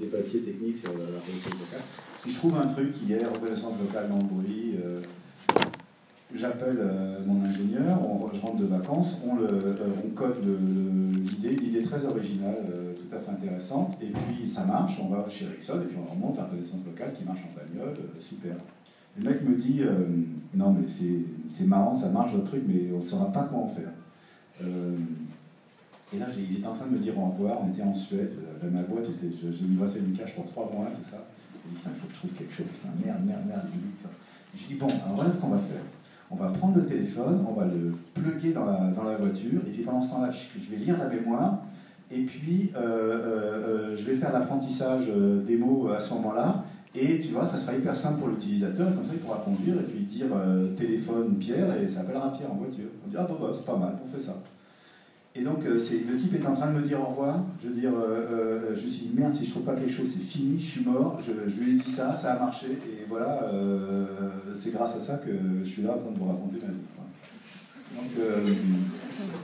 des papiers techniques sur la reconnaissance vocale. Puis je trouve un truc qui est reconnaissance vocale dans le bruit. euh, J'appelle euh, mon ingénieur, on- je rentre de vacances, on, le, euh, code le- le- l'idée, l'idée très originale, tout à fait intéressante, et puis ça marche, on va chez Ericsson, et puis on remonte la reconnaissance vocale qui marche en bagnole, super. Le mec me dit, non mais c'est marrant, ça marche votre truc, mais on ne saura pas comment faire. Et là, il était en train de me dire au revoir, on était en Suède, euh, ma boîte était, je, je me passais une cache pour trois mois, tout ça. Il dit, Putain, il faut que je trouve quelque chose, Putain, merde, merde, merde. Il me dit, je dis, bon, alors voilà ce qu'on va faire. On va prendre le téléphone, on va le plugger dans la, voiture, et puis pendant ce temps-là, je, vais lire la mémoire, et puis euh, euh, je vais faire l'apprentissage des mots à ce moment-là, et tu vois, ça sera hyper simple pour l'utilisateur, comme ça il pourra conduire, et puis dire téléphone Pierre, et ça appellera Pierre en voiture. On dit, ah bon, bah, c'est pas mal, on fait ça. Et donc, euh, le type est en train de me dire au revoir. Je veux dire, euh, euh, je me suis dit, merde, si je trouve pas quelque chose, c'est fini, je suis mort. Je, lui ai dit ça, ça a marché. Et voilà, euh, c'est grâce à ça que je suis là en train de vous raconter ma vie. Donc, euh,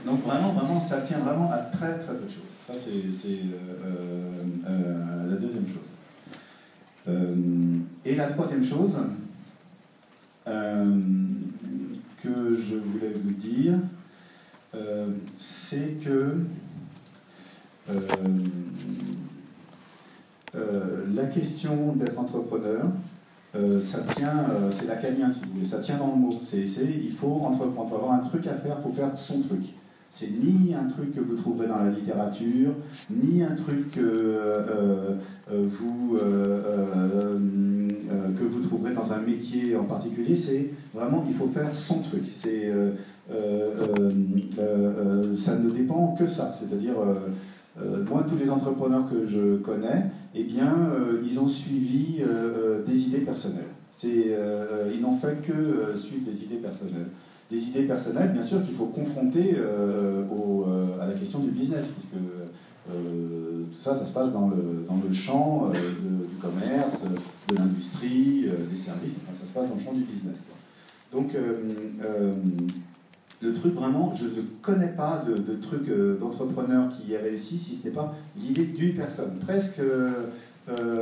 donc vraiment, vraiment, ça tient vraiment à très très peu de choses. Ça, c'est, euh, euh, la deuxième chose. Euh, et la troisième chose euh, que je voulais vous dire, euh, c'est que euh, euh, la question d'être entrepreneur, euh, ça tient, euh, c'est si vous voulez, ça tient dans le mot. C'est, il faut entreprendre, avoir un truc à faire, il faut faire son truc. C'est ni un truc que vous trouverez dans la littérature, ni un truc que vous, que vous trouverez dans un métier en particulier. C'est vraiment, il faut faire son truc. C'est, euh, euh, euh, ça ne dépend que ça. C'est-à-dire, moi, tous les entrepreneurs que je connais, eh bien, ils ont suivi des idées personnelles. Ils n'ont fait que suivre des idées personnelles. Des idées personnelles, bien sûr, qu'il faut confronter à la question du business, puisque tout ça, ça se passe dans le, dans le champ du commerce, de l'industrie, des services, ça se passe dans le champ du business. Donc, le truc vraiment, je ne connais pas de, truc euh, d'entrepreneur qui ait réussi si ce n'est pas l'idée d'une personne. Presque, euh, euh,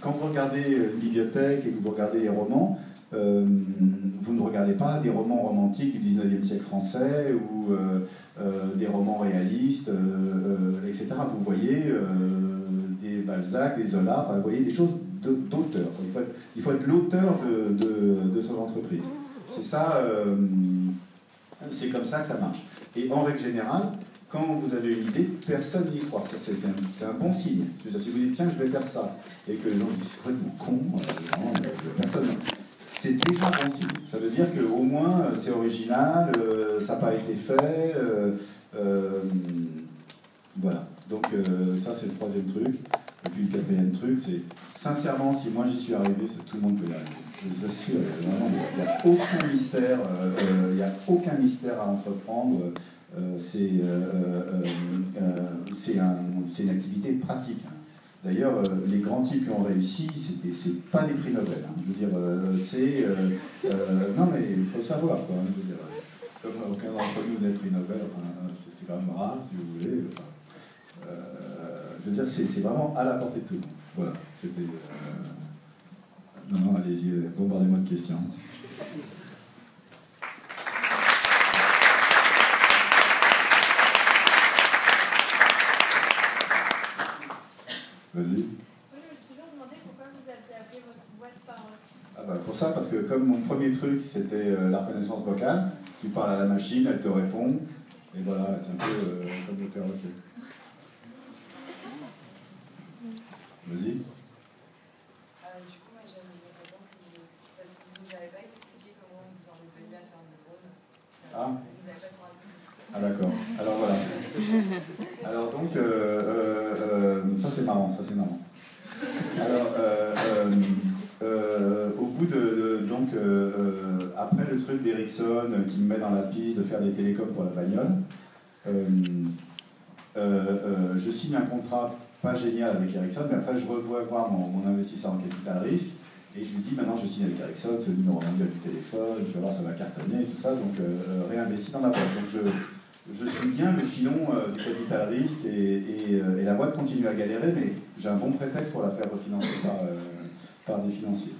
quand vous regardez une bibliothèque et que vous regardez les romans, vous ne regardez pas des romans romantiques du 19e siècle français ou des romans réalistes, etc. Vous voyez des Balzac, des Zola, vous voyez des choses d'auteur. Il faut être, l'auteur de, de- son entreprise. C'est ça, c'est comme ça que ça marche. Et en règle générale, quand vous avez une idée, personne n'y croit. C'est, un, bon signe. Si vous dites, tiens, je vais faire ça, et que les gens disent, c'est complètement con, euh, euh, personne. C'est déjà bon signe. Ça veut dire qu'au moins, euh, c'est original, ça n'a pas été fait. voilà. Donc, ça, c'est le troisième truc. Et puis, le quatrième truc, c'est, sincèrement, si moi j'y suis arrivé, tout le monde peut y arriver. Je vous assure, vraiment, il n'y a aucun mystère, euh, euh, il a aucun mystère à entreprendre. Euh, c'est un- une activité pratique. hein. D'ailleurs, les grands types qui ont réussi, c'était- c'est pas des prix Nobel. hein. Je veux dire, c'est. non, mais il faut savoir, quoi. hein. Comme aucun d'entre nous n'est prix Nobel, c'est quand même rare, si vous voulez. Je veux dire, c'est vraiment à la portée de tout le monde. Voilà, c'était. euh, Non, non, allez-y, euh, bombardez-moi de questions. Vas-y. Oui, je me suis toujours demandé pourquoi vous aviez appelé votre boîte par. Ah bah, pour ça, parce que comme mon premier truc, c'était euh, la reconnaissance vocale, tu parles à la machine, elle te répond, et voilà, c'est un peu euh, comme le perroquet. Vas-y. Euh, du coup, moi j'aimerais vous expliquiez, parce que vous nous avez pas expliqué comment vous en êtes venu à faire le drone. Ah. Vous n'avez pas. Ah d'accord. Alors voilà. Alors donc, euh, euh, ça c'est marrant, ça c'est marrant. Alors, au bout de, de- donc, après le truc d'Ericsson qui me met dans la piste de faire des télécoms pour la bagnole, je signe un contrat pas génial avec Ericsson, mais après je revois voir mon, investisseur en capital risque et je lui dis maintenant je signe avec Ericsson, le numéro mondial du téléphone, tu vas voir ça va cartonner et tout ça, donc euh, euh, réinvestis dans la boîte. Donc je, je suis bien le filon euh, du capital risque euh, et la boîte continue à galérer, mais j'ai un bon prétexte pour la faire refinancer par, des financiers.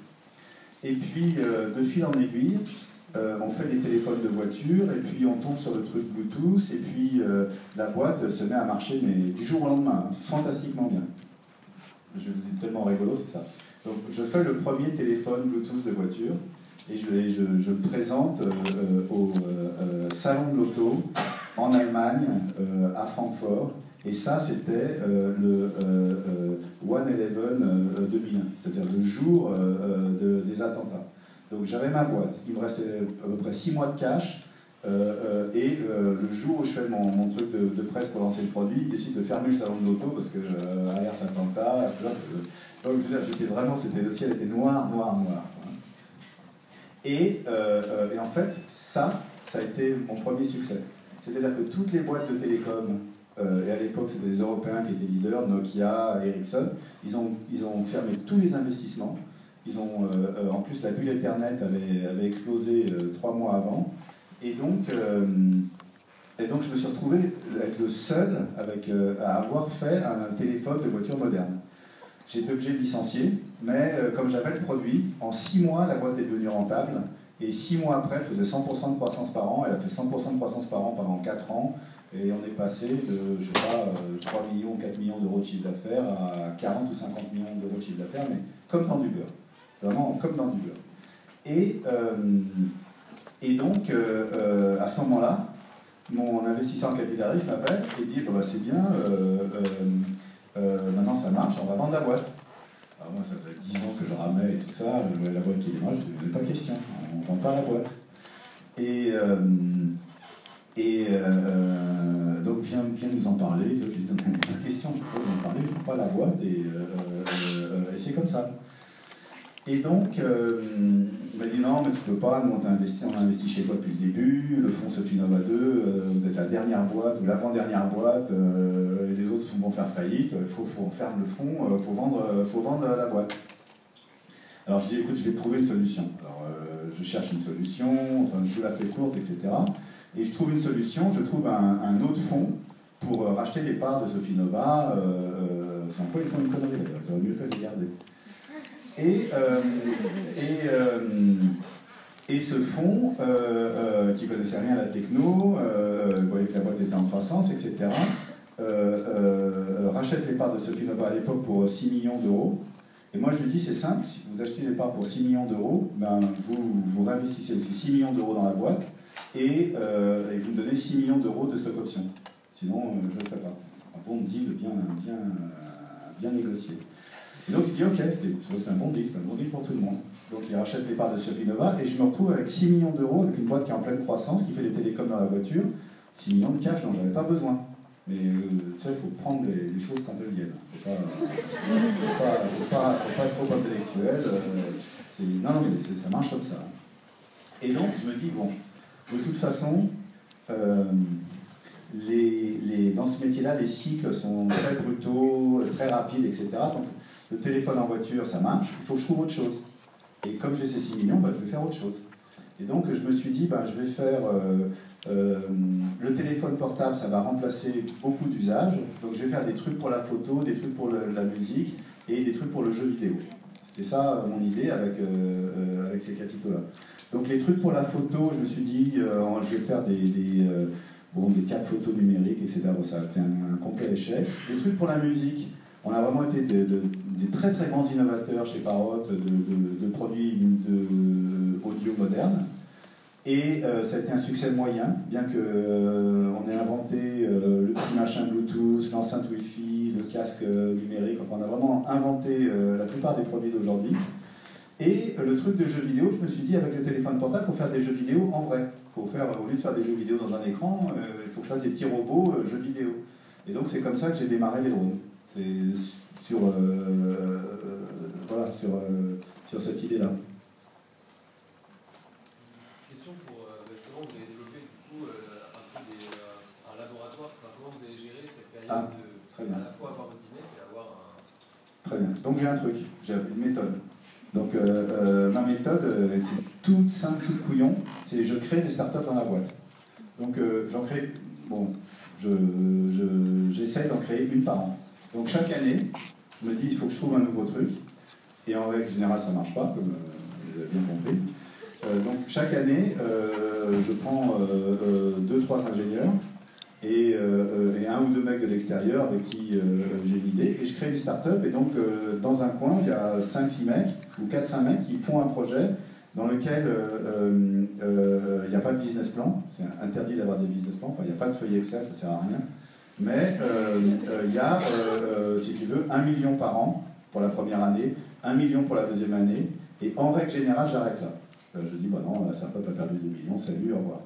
Et puis, de fil en aiguille, euh, on fait des téléphones de voiture, et puis on tombe sur le truc Bluetooth, et puis euh, la boîte se met à marcher, mais du jour au lendemain, hein, fantastiquement bien. Je vous dis tellement rigolo, c'est ça. Donc, je fais le premier téléphone Bluetooth de voiture, et je, le présente euh, au salon de l'auto en Allemagne, à Francfort. Et ça, c'était le euh, euh, 1-11 euh, 2001, c'est-à-dire le jour de- des attentats. Donc j'avais ma boîte, il me restait à peu près 6 mois de cash, euh, euh, et euh, le jour où je fais mon, truc de, presse pour lancer le produit, il décide de fermer le salon de l'auto parce que alerte attentat, tout ça. Donc j'étais vraiment, le ciel était noir, noir, noir. Et, en fait, ça, ça a été mon premier succès. C'est-à-dire que toutes les boîtes de télécom, et à l'époque c'était les Européens qui étaient leaders, Nokia, Ericsson, ils ont, ils ont fermé tous les investissements. Ils ont, euh, euh, en plus, la bulle Internet avait, explosé euh, trois mois avant. Et donc, et donc, je me suis retrouvé être le seul avec, à avoir fait un téléphone de voiture moderne. J'ai été obligé de licencier, mais comme j'avais le produit, en six mois, la boîte est devenue rentable. Et six mois après, elle faisait 100% de croissance par an. Elle a fait 100% de croissance par an pendant 4 ans. Et on est passé de, je sais pas, euh, 3 millions, 4 millions d'euros de chiffre d'affaires à 40 ou 50 millions d'euros de chiffre d'affaires, mais comme dans du beurre. Vraiment comme dans du beurre. Et, euh, et donc, euh, euh, à ce moment-là, mon investisseur en capital risque m'appelle et dit Bah, c'est bien, maintenant ça marche, on va vendre la boîte. Alors moi, ça fait 10 ans que je ramais et tout ça, la boîte qui démarre, je dis, pas question, on ne vend pas la boîte. Et, et donc, viens, nous en parler. Je lui dis, pas question, je peux vous en parler, je ne pas la boîte, et, et c'est comme ça. Et donc, euh, il m'a dit non, mais tu peux pas, nous on, t'a investi, on a investi chez toi depuis le début, le fonds Sophie Nova 2, euh, vous êtes la dernière boîte ou l'avant-dernière boîte, euh, et les autres vont faire faillite, il faut, faut faire le fonds, il faut, vendre, euh, faut vendre la boîte. Alors je dis écoute, je vais trouver une solution. Alors euh, je cherche une solution, enfin je vous la fais courte, etc. Et je trouve une solution, je trouve un, un autre fonds pour euh, racheter les parts de Sophie Nova, euh, euh, sans quoi ils font une connerie ils auraient mieux fait de les garder. Et, euh, et, euh, et ce fonds, euh, qui connaissait rien à la techno, voyait que la boîte était en croissance, etc., rachète les parts de Sophie Nova à l'époque pour 6 millions d'euros. Et moi je lui dis c'est simple, si vous achetez les parts pour 6 millions d'euros, ben, vous, vous réinvestissez aussi 6 millions d'euros dans la boîte et, et vous me donnez 6 millions d'euros de stock option. Sinon, je ne le ferai pas. Un bon deal bien, bien, bien négocié. Et donc il dit ok, c'est un bon deal, c'est un bon deal pour tout le monde. Donc il rachète les parts de Sophie Nova et je me retrouve avec 6 millions d'euros avec une boîte qui est en pleine croissance, qui fait des télécoms dans la voiture, 6 millions de cash dont j'avais pas besoin. Mais euh, tu sais, il faut prendre les, choses quand elles viennent. Il ne faut pas, faut pas, être trop intellectuel. euh, non, non, mais ça marche comme ça. Et donc je me dis, bon, de toute façon, euh, les, les- dans ce métier-là, les cycles sont très brutaux, très rapides, etc. Donc le téléphone en voiture, ça marche, il faut que je trouve autre chose. Et comme j'ai ces 6 millions, bah, je vais faire autre chose. Et donc je me suis dit, bah, je vais faire euh, euh, le téléphone portable, ça va remplacer beaucoup d'usages. Donc je vais faire des trucs pour la photo, des trucs pour la musique et des trucs pour le jeu vidéo. C'était ça euh, mon idée avec, euh, avec ces capitaux-là. Donc les trucs pour la photo, je me suis dit, je vais faire des, des, bon, des cartes photos numériques, etc. Ça a été un, un complet échec. Les trucs pour la musique, on a vraiment été de- de- des très très grands innovateurs chez Parrot de, produits audio modernes. Et euh, ça a été un succès moyen, bien que euh, on ait inventé euh, le petit machin Bluetooth, l'enceinte Wi-Fi, le casque euh, numérique. On a vraiment inventé la plupart des produits d'aujourd'hui. Et le truc de jeux vidéo, je me suis dit, avec le téléphone portable, il faut faire des jeux vidéo en vrai. Faire, au lieu de faire des jeux vidéo dans un écran, il faut que je fasse des petits robots jeux vidéo. Et donc c'est comme ça que j'ai démarré les drones. C'est sur, euh, euh, voilà, sur, euh, sur cette idée-là. Question pour bah, justement, vous avez développé du coup un, peu des, un laboratoire. Enfin, comment vous avez géré cette période Ah, de très bien. à la fois avoir votre business et avoir un. Très bien. Donc j'ai un truc, j'ai une méthode. Donc euh, euh, ma méthode, euh, c'est toute simple, toute couillon. C'est je crée des startups dans la boîte. Donc j'en crée bon, j'essaie d'en créer une par an. Donc chaque année, je me dis, il faut que je trouve un nouveau truc. Et en règle générale, ça ne marche pas, comme vous avez bien compris. donc chaque année, je prends deux, trois ingénieurs et, un ou deux mecs de l'extérieur avec qui j'ai une idée, et je crée une start-up, et donc dans un coin, il y a 5-6 mecs, ou 4-5 mecs qui font un projet dans lequel il n'y a pas de business plan, c'est interdit d'avoir des business plans, enfin il n'y a pas de feuille Excel, ça ne sert à rien, mais il y a, si tu veux, 1 million par an pour la première année, 1 million pour la deuxième année, et en règle générale, j'arrête là. je dis, bah non, la startup a perdu des millions, salut, au revoir.